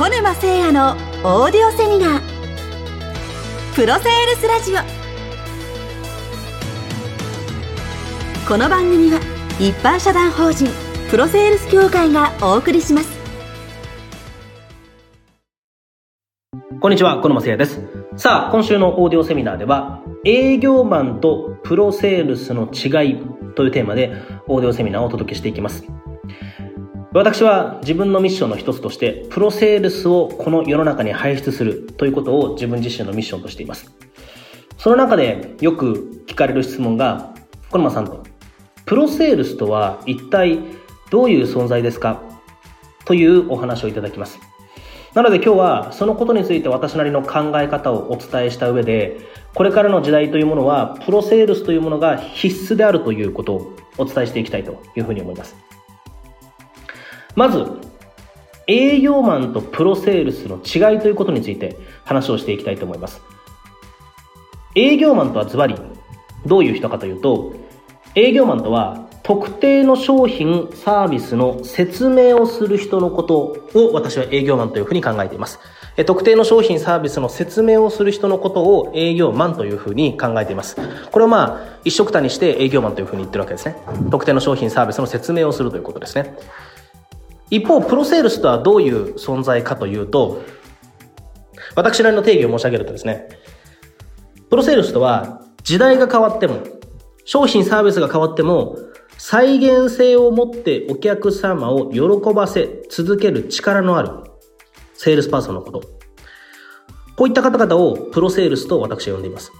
小沼誠也のオーディオセミナープロセールスラジオこの番組は一般社団法人プロセールス協会がお送りしますこんにちは、小沼誠也です。さあ、今週のオーディオセミナーでは、営業マンとプロセールスの違いというテーマで、オーディオセミナーをお届けしていきます。私は自分のミッションの一つとして、プロセールスをこの世の中に輩出するということを自分自身のミッションとしています。その中でよく聞かれる質問が、小沼さんと、プロセールスとは一体どういう存在ですか？というお話をいただきます。なので今日はそのことについて私なりの考え方をお伝えした上で、これからの時代というものは、プロセールスというものが必須であるということをお伝えしていきたいというふうに思います。まず、営業マンとプロセールスの違いということについて話をしていきたいと思います。営業マンとはズバリどういう人かというと、営業マンとは特定の商品、サービスの説明をする人のことを私は営業マンというふうに考えています。特定の商品、サービスの説明をする人のことを営業マンというふうに考えています。これをまあ、一色単にして営業マンというふうに言ってるわけですね。特定の商品、サービスの説明をするということですね。一方、プロセールスとはどういう存在かというと、私なりの定義を申し上げるとですね、プロセールスとは時代が変わっても、商品サービスが変わっても、再現性を持ってお客様を喜ばせ続ける力のあるセールスパーソンのこと。こういった方々をプロセールスと私は呼んでいます。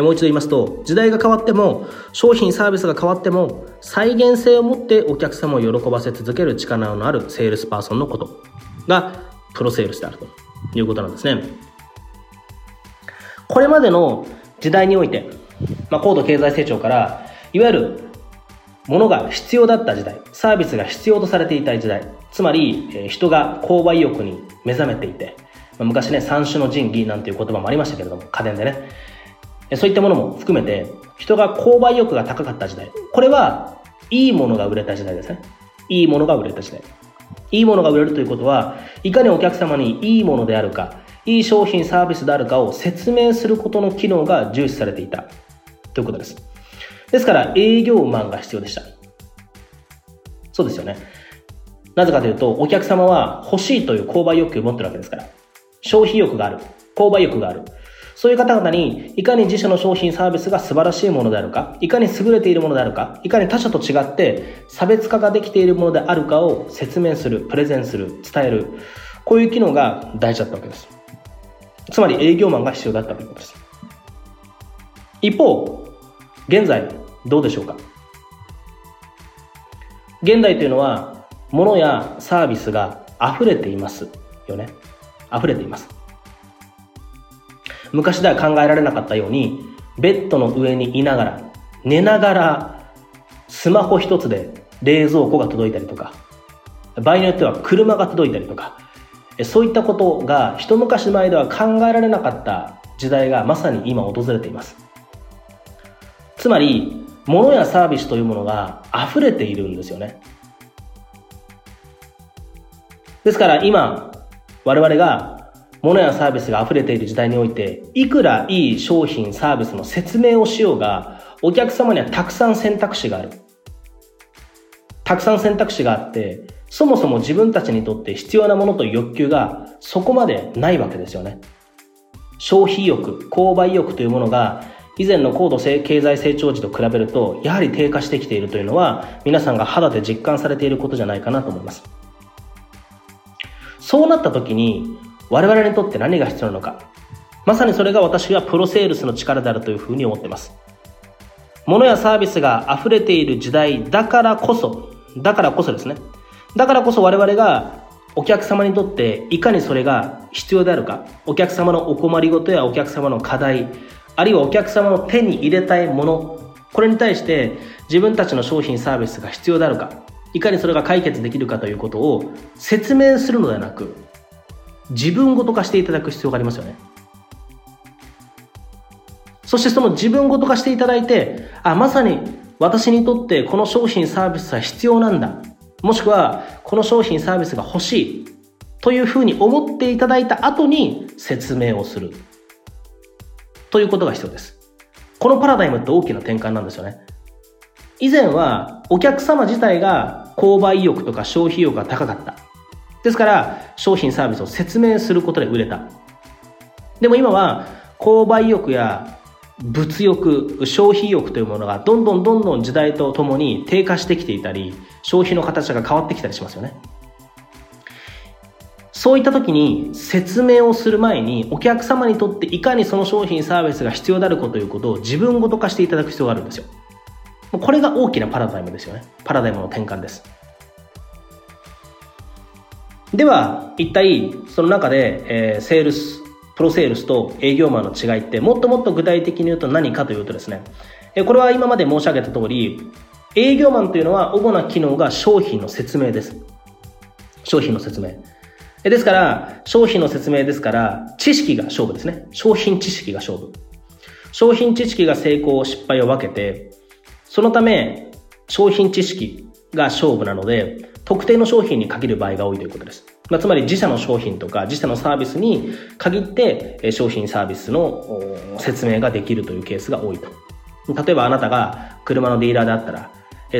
もう一度言いますと、時代が変わっても、商品サービスが変わっても、再現性を持ってお客様を喜ばせ続ける力のあるセールスパーソンのことが、プロセールスであるということなんですね。これまでの時代において、まあ、高度経済成長から、いわゆる、ものが必要だった時代、サービスが必要とされていた時代、つまり、え、人が購買意欲に目覚めていて、昔ね、三種の神器なんていう言葉もありましたけれども、家電でね、そういったものも含めて、人が購買意欲が高かった時代。これは、いいものが売れた時代ですね。いいものが売れた時代。いいものが売れるということは、いかにお客様にいいものであるか、いい商品サービスであるかを説明することの機能が重視されていた。ということです。ですから、営業マンが必要でした。そうですよね。なぜかというと、お客様は欲しいという購買欲求を持ってるわけですから。消費欲がある。購買欲がある。そういう方々に、いかに自社の商品サービスが素晴らしいものであるか、いかに優れているものであるか、いかに他社と違って差別化ができているものであるかを説明する、プレゼンする、伝える。こういう機能が大事だったわけです。つまり営業マンが必要だったということです。一方、現在、どうでしょうか？現代というのは、物やサービスが溢れていますよね。溢れています。昔では考えられなかったように、ベッドの上にいながら、寝ながら、スマホ一つで冷蔵庫が届いたりとか、場合によっては車が届いたりとか、そういったことが一昔前では考えられなかった時代がまさに今訪れています。つまり、物やサービスというものが溢れているんですよね。ですから今、我々が物やサービスが溢れている時代において、いくらいい商品、サービスの説明をしようが、お客様にはたくさん選択肢がある。たくさん選択肢があって、そもそも自分たちにとって必要なものと欲求がそこまでないわけですよね。消費意欲、購買意欲というものが以前の高度経済成長時と比べると、やはり低下してきているというのは、皆さんが肌で実感されていることじゃないかなと思います。そうなった時に、我々にとって何が必要なのか。まさにそれが私はプロセールスの力であるというふうに思っています。物やサービスが溢れている時代だからこそ、だからこそですね。だからこそ我々がお客様にとっていかにそれが必要であるか、お客様のお困りごとやお客様の課題、あるいはお客様の手に入れたいもの、これに対して自分たちの商品サービスが必要であるか、いかにそれが解決できるかということを説明するのではなく、自分ごと化していただく必要がありますよね。そしてその自分ごと化していただいて、あ、まさに私にとってこの商品サービスは必要なんだ。もしくは、この商品サービスが欲しい。というふうに思っていただいた後に説明をする。ということが必要です。このパラダイムって大きな転換なんですよね。以前はお客様自体が購買意欲とか消費意欲が高かった。ですから商品サービスを説明することで売れた。でも今は購買意欲や物欲、消費欲というものがどんどんどんどん時代とともに低下してきていたり、消費の形が変わってきたりしますよね。そういった時に説明をする前にお客様にとっていかにその商品サービスが必要であるかということを自分ごと化していただく必要があるんですよ。これが大きなパラダイムですよね。パラダイムの転換です。では、一体、その中で、えー、セールス、プロセールスと営業マンの違いって、もっともっと具体的に言うと何かというとですね、えこれは今まで申し上げた通り、営業マンというのは主な機能が商品の説明です。商品の説明。ですから、商品の説明ですから、知識が勝負ですね。商品知識が勝負。商品知識が成功、失敗を分けて、そのため、商品知識が勝負なので、特定の商品に限る場合が多いということです。まあ、つまり自社の商品とか自社のサービスに限って商品サービスの説明ができるというケースが多いと。例えばあなたが車のディーラーであったら、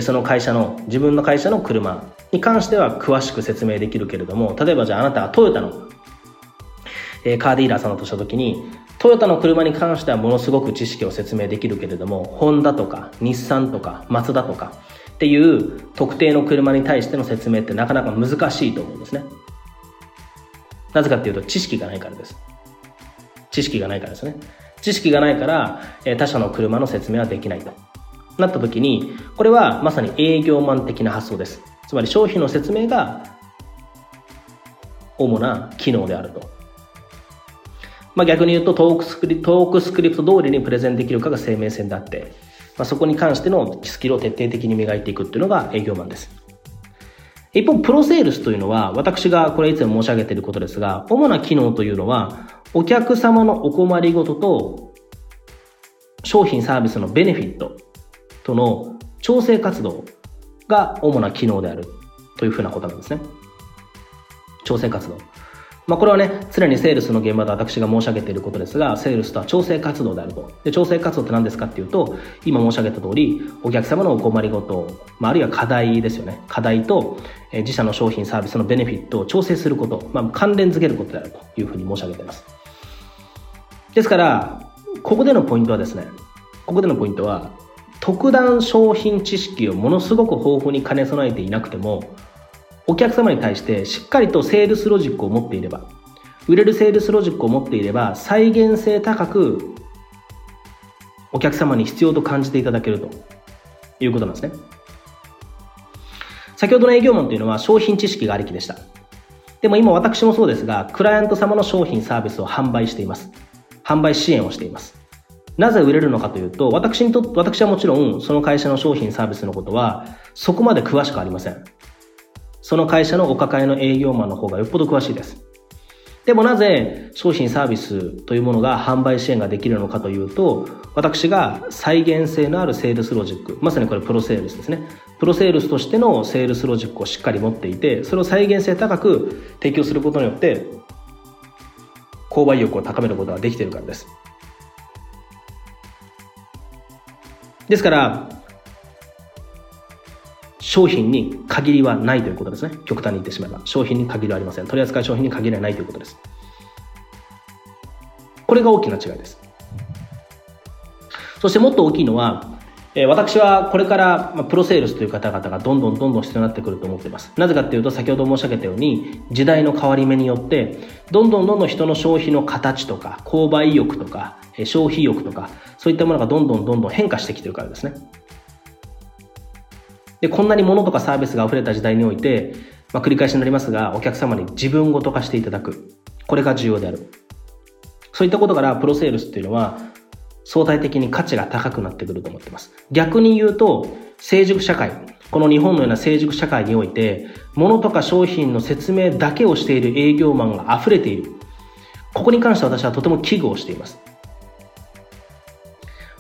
その会社の、自分の会社の車に関しては詳しく説明できるけれども、例えばじゃああなたはトヨタのカーディーラーさんだとしたときに、トヨタの車に関してはものすごく知識を説明できるけれども、ホンダとか日産とかマツダとかっていう特定の車に対しての説明ってなかなか難しいと思うんですね。なぜかっていうと知識がないからです。知識がないからですね。知識がないから、他社の車の説明はできないと。なった時に、これはまさに営業マン的な発想です。つまり商品の説明が主な機能であると。まあ、逆に言うとトークスクリトークスクリプト通りにプレゼンできるかが生命線であって、まあ、そこに関してのスキルを徹底的に磨いていくっていうのが営業マンです。一方、プロセールスというのは、私がこれいつも申し上げていることですが、主な機能というのは、お客様のお困りごとと、商品サービスのベネフィットとの調整活動が主な機能であるというふうなことなんですね。調整活動。まあ、これはね、常にセールスの現場で私が申し上げていることですが、セールスとは調整活動であると。で、調整活動って何ですかっていうと、今申し上げた通り、お客様のお困りごと、まあ、あるいは課題ですよね。課題と、えー、自社の商品サービスのベネフィットを調整すること、まあ、関連づけることであるというふうに申し上げています。ですから、ここでのポイントはですね、ここでのポイントは、特段商品知識をものすごく豊富に兼ね備えていなくても、お客様に対してしっかりとセールスロジックを持っていれば、売れるセールスロジックを持っていれば、再現性高くお客様に必要と感じていただけるということなんですね。先ほどの営業マンというのは商品知識がありきでした。でも今私もそうですが、クライアント様の商品サービスを販売しています。販売支援をしています。なぜ売れるのかというと、私にとって、私はもちろんその会社の商品サービスのことはそこまで詳しくありません。その会社のお抱えの営業マンの方がよっぽど詳しいです。でもなぜ商品サービスというものが販売支援ができるのかというと、私が再現性のあるセールスロジック、まさにこれプロセールスですね。プロセールスとしてのセールスロジックをしっかり持っていて、それを再現性高く提供することによって、購買意欲を高めることができているからです。ですから、商品に限りはないということですね。極端に言ってしまえば。商品に限りはありません。取扱い商品に限りはないということです。これが大きな違いです。そしてもっと大きいのは、え私はこれから、プロセールスという方々がどんどんどんどん必要になってくると思っています。なぜかっていうと、先ほど申し上げたように、時代の変わり目によって、どんどんどんどん人の消費の形とか、購買意欲とか、消費意欲とか、そういったものがどんどんどんどん変化してきてるからですね。で、こんなに物とかサービスが溢れた時代において、まあ、繰り返しになりますが、お客様に自分ごと化していただく。これが重要である。そういったことから、プロセールスっていうのは、相対的に価値が高くなってくると思っています。逆に言うと、成熟社会、この日本のような成熟社会において、物とか商品の説明だけをしている営業マンが溢れている。ここに関して私はとても危惧をしています。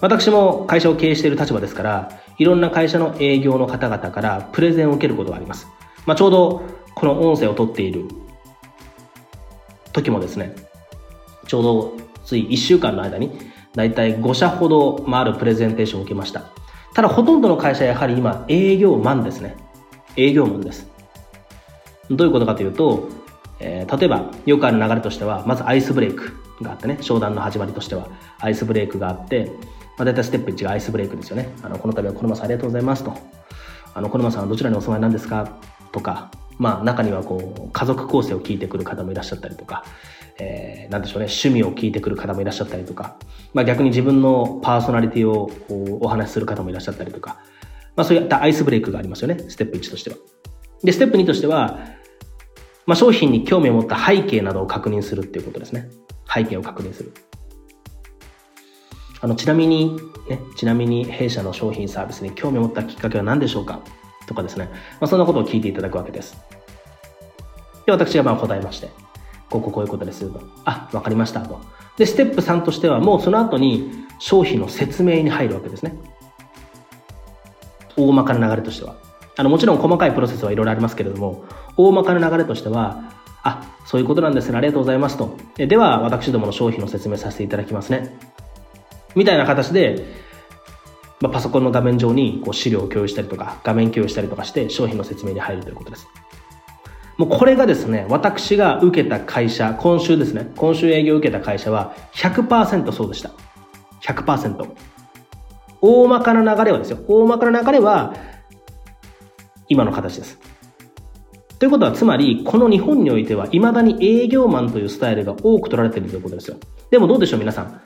私も会社を経営している立場ですから、いろんな会社の営業の方々からプレゼンを受けることがあります。まあ、ちょうどこの音声を取っている時もですね、ちょうどつい1週間の間に、だいたい5社ほど、まあ、あるプレゼンテーションを受けました。ただほとんどの会社はやはり今営業マンですね。営業マンです。どういうことかというと、えー、例えばよくある流れとしては、まずアイスブレイクがあってね、商談の始まりとしては、アイスブレイクがあって、まあ、大体ステップ1がアイスブレイクですよね。あの、この度は小沼さんありがとうございますと。あの、小沼さんはどちらにお住まいなんですかとか、まあ中にはこう、家族構成を聞いてくる方もいらっしゃったりとか、えー、なんでしょうね、趣味を聞いてくる方もいらっしゃったりとか、まあ逆に自分のパーソナリティをお話しする方もいらっしゃったりとか、まあそういったアイスブレイクがありますよね、ステップ1としては。で、ステップ2としては、まあ商品に興味を持った背景などを確認するっていうことですね。背景を確認する。あの、ちなみに、ね、ちなみに弊社の商品サービスに興味を持ったきっかけは何でしょうか？とかですね。まあ、そんなことを聞いていただくわけです。で、私がまあ答えまして、こここういうことですと。あ、わかりましたと。で、ステップ3としてはもうその後に商品の説明に入るわけですね。大まかな流れとしては。あの、もちろん細かいプロセスはいろいろありますけれども、大まかな流れとしては、あ、そういうことなんですね。ありがとうございますと。では、私どもの商品の説明させていただきますね。みたいな形で、まあ、パソコンの画面上にこう資料を共有したりとか、画面共有したりとかして商品の説明に入るということです。もうこれがですね、私が受けた会社、今週ですね、今週営業を受けた会社は100%そうでした。100%。大まかな流れはですよ。大まかな流れは、今の形です。ということは、つまり、この日本においては、未だに営業マンというスタイルが多く取られているということですよ。でもどうでしょう、皆さん？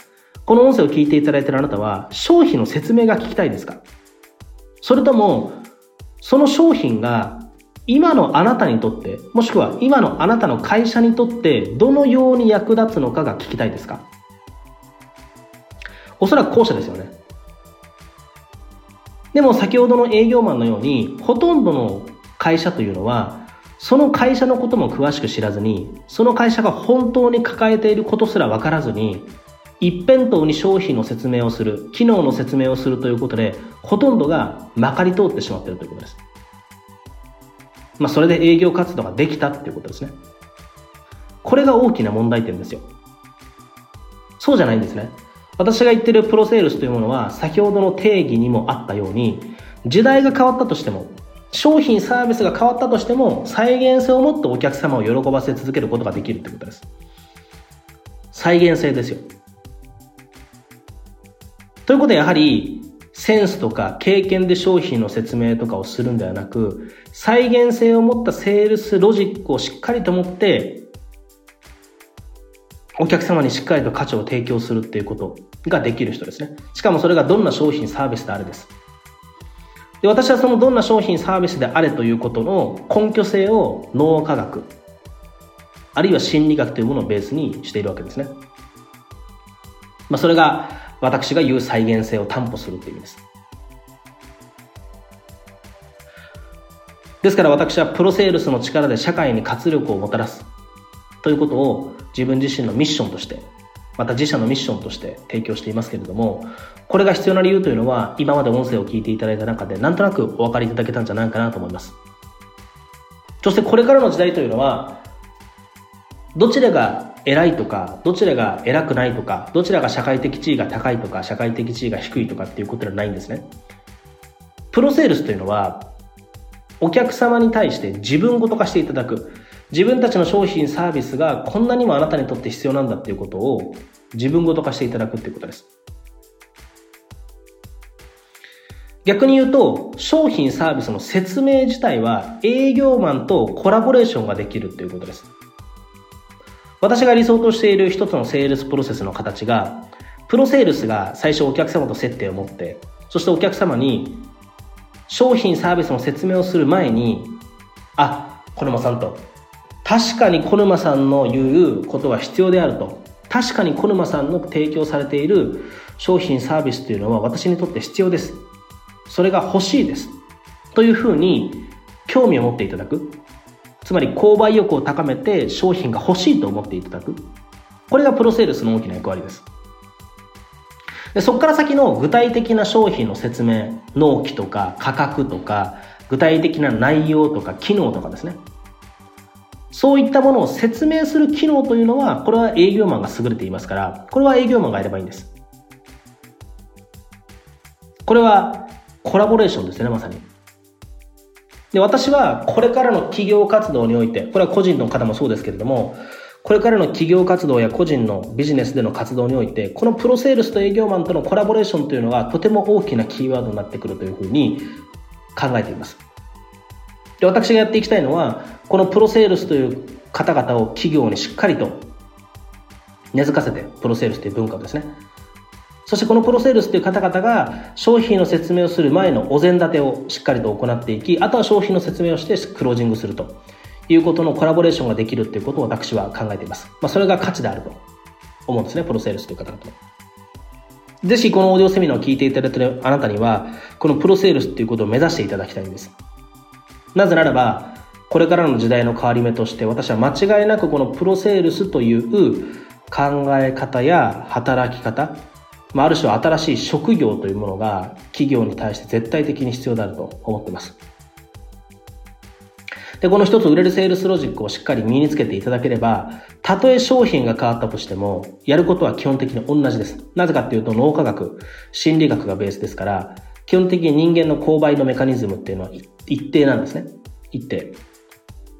この音声を聞いていただいているあなたは、商品の説明が聞きたいですか？それとも、その商品が今のあなたにとって、もしくは今のあなたの会社にとってどのように役立つのかが聞きたいですか？おそらく後者ですよね。でも先ほどの営業マンのように、ほとんどの会社というのは、その会社のことも詳しく知らずに、その会社が本当に抱えていることすら分からずに、一辺倒に商品の説明をする、機能の説明をするということで、ほとんどがまかり通ってしまっているということです。まあ、それで営業活動ができたっていうことですね。これが大きな問題点ですよ。そうじゃないんですね。私が言ってるプロセールスというものは、先ほどの定義にもあったように、時代が変わったとしても、商品サービスが変わったとしても、再現性を持ってお客様を喜ばせ続けることができるということです。再現性ですよ。ということでやはり、センスとか経験で商品の説明とかをするんではなく、再現性を持ったセールスロジックをしっかりと持って、お客様にしっかりと価値を提供するっていうことができる人ですね。しかもそれがどんな商品サービスであれです。で私はそのどんな商品サービスであれということの根拠性を脳科学、あるいは心理学というものをベースにしているわけですね。まあ、それが私が言う再現性を担保するという意味です。ですから私はプロセールスの力で社会に活力をもたらすということを自分自身のミッションとして、また自社のミッションとして提供していますけれども、これが必要な理由というのは今まで音声を聞いていただいた中でなんとなくお分かりいただけたんじゃないかなと思います。そしてこれからの時代というのは、どちらが偉いとか、どちらが偉くないとか、どちらが社会的地位が高いとか、社会的地位が低いとかっていうことではないんですね。プロセールスというのは、お客様に対して自分ごと化していただく。自分たちの商品、サービスがこんなにもあなたにとって必要なんだっていうことを自分ごと化していただくっていうことです。逆に言うと、商品サービスの説明自体は営業マンとコラボレーションができるっていうことです。私が理想としている一つのセールスプロセスの形が、プロセールスが最初お客様と接点を持って、そしてお客様に商品サービスの説明をする前に、あ、小沼さんと、確かに小沼さんの言うことは必要であると。確かに小沼さんの提供されている商品サービスというのは私にとって必要です。それが欲しいです。というふうに興味を持っていただく。つまり購買意欲を高めて商品が欲しいと思っていただく。これがプロセールスの大きな役割です。でそこから先の具体的な商品の説明、納期とか価格とか、具体的な内容とか機能とかですね。そういったものを説明する機能というのは、これは営業マンが優れていますから、これは営業マンがやればいいんです。これはコラボレーションですね、まさに。で、私はこれからの企業活動において、これは個人の方もそうですけれども、これからの企業活動や個人のビジネスでの活動において、このプロセールスと営業マンとのコラボレーションというのがとても大きなキーワードになってくるというふうに考えています。で、私がやっていきたいのは、このプロセールスという方々を企業にしっかりと根付かせて、プロセールスという文化をですね。そしてこのプロセールスという方々が商品の説明をする前のお膳立てをしっかりと行っていき、あとは商品の説明をしてクロージングするということのコラボレーションができるということを私は考えています。まあ、それが価値であると思うんですね、プロセールスという方々。ぜひこのオーディオセミナーを聞いていただいているあなたには、このプロセールスということを目指していただきたいんです。なぜならば、これからの時代の変わり目として私は間違いなくこのプロセールスという考え方や働き方、まあ、ある種新しい職業というものが企業に対して絶対的に必要であると思っています。で、この一つ売れるセールスロジックをしっかり身につけていただければ、たとえ商品が変わったとしても、やることは基本的に同じです。なぜかっていうと脳科学、心理学がベースですから、基本的に人間の購買のメカニズムっていうのは一定なんですね。一定。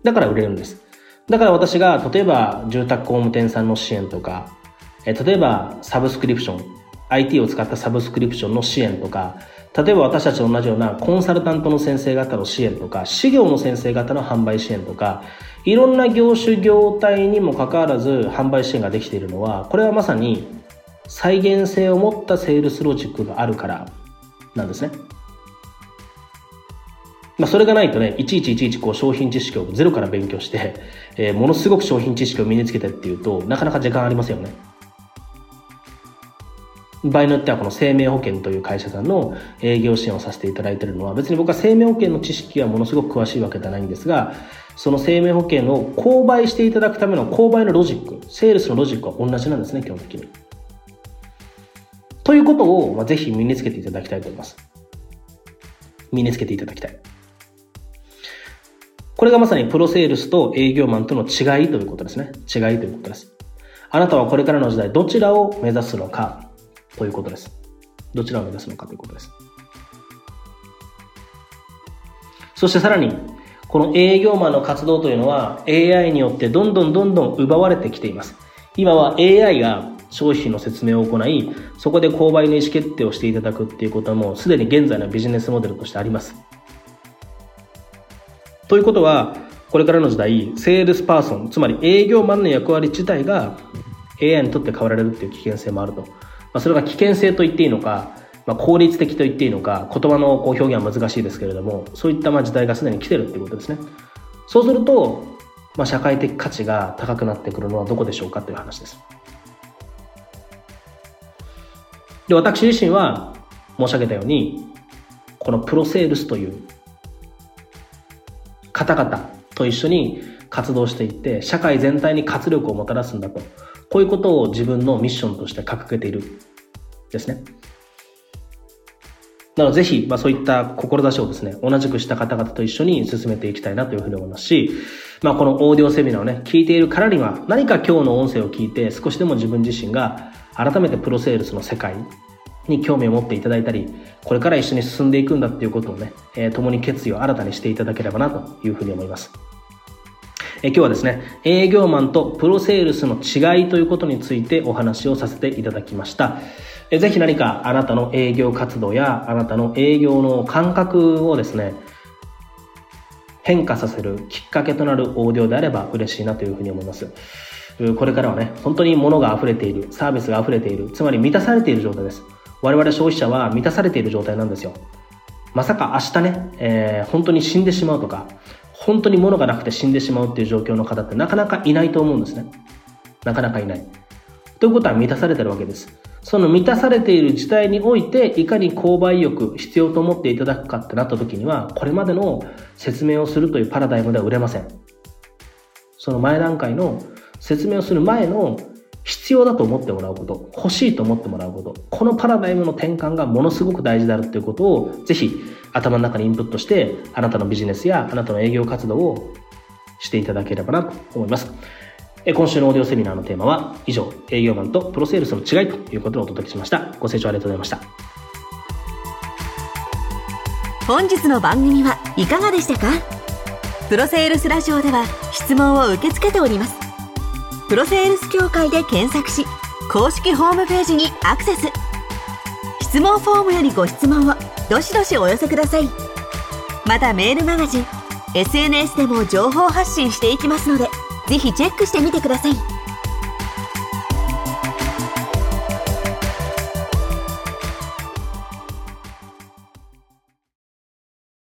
だから売れるんです。だから私が、例えば住宅工務店さんの支援とか、え例えばサブスクリプション、IT を使ったサブスクリプションの支援とか、例えば私たちと同じようなコンサルタントの先生方の支援とか、事業の先生方の販売支援とか、いろんな業種業態にもかかわらず販売支援ができているのは、これはまさに再現性を持ったセールスロジックがあるからなんですね。まあ、それがないとね、いちいちいちいちこう商品知識をゼロから勉強して、えー、ものすごく商品知識を身につけてっていうと、なかなか時間ありますよね。場合によってはこの生命保険という会社さんの営業支援をさせていただいているのは別に僕は生命保険の知識はものすごく詳しいわけではないんですがその生命保険を購買していただくための購買のロジックセールスのロジックは同じなんですね基本的に。ということを、ぜひ身につけていただきたいと思います。身につけていただきたい。これがまさにプロセールスと営業マンとの違いということですね。違いということです。あなたはこれからの時代どちらを目指すのかということです。どちらを目指すのかということです。そしてさらに、この営業マンの活動というのは AI によってどんどんどんどん奪われてきています。今は AI が商品の説明を行い、そこで購買の意思決定をしていただくっていうことはもうすでに現在のビジネスモデルとしてあります。ということは、これからの時代、セールスパーソン、つまり営業マンの役割自体が AI に取って代わられるっていう危険性もあると。まあ、それが危険性と言っていいのか、まあ、効率的と言っていいのか、言葉のこう表現は難しいですけれども、そういったまあ時代がすでに来てるっていうことですね。そうすると、まあ、社会的価値が高くなってくるのはどこでしょうかという話です。で、私自身は申し上げたように、このプロセールスという方々と一緒に活動していって、社会全体に活力をもたらすんだと。こういうことを自分のミッションとして掲げているですね。なのでぜひ、まあそういった志をですね、同じくした方々と一緒に進めていきたいなというふうに思いますし、まあこのオーディオセミナーをね、聞いているからには、何か今日の音声を聞いて少しでも自分自身が改めてプロセールスの世界に興味を持っていただいたり、これから一緒に進んでいくんだっていうことをね、えー、共に決意を新たにしていただければなというふうに思います。え、今日はですね、営業マンとプロセールスの違いということについてお話をさせていただきました。え、ぜひ何かあなたの営業活動やあなたの営業の感覚をですね、変化させるきっかけとなるオーディオであれば嬉しいなというふうに思います。これからはね、本当に物が溢れている、サービスが溢れている、つまり満たされている状態です。我々消費者は満たされている状態なんですよ。まさか明日ね、えー、本当に死んでしまうとか、本当に物がなくて死んでしまうっていう状況の方ってなかなかいないと思うんですね。なかなかいない。ということは満たされてるわけです。その満たされている事態において、いかに購買意欲必要と思っていただくかってなった時には、これまでの説明をするというパラダイムでは売れません。その前段階の説明をする前の必要だと思ってもらうこと、欲しいと思ってもらうこと、このパラダイムの転換がものすごく大事であるということを、ぜひ頭の中にインプットして、あなたのビジネスやあなたの営業活動をしていただければなと思います。え今週のオーディオセミナーのテーマは以上、営業マンとプロセールスの違いということでお届けしました。ご清聴ありがとうございました。本日の番組はいかがでしたか？プロセールスラジオでは質問を受け付けておりますプロセールス協会で検索し公式ホームページにアクセス。質問フォームよりご質問をどしどしお寄せください。またメールマガジン SNS でも情報発信していきますのでぜひチェックしてみてください。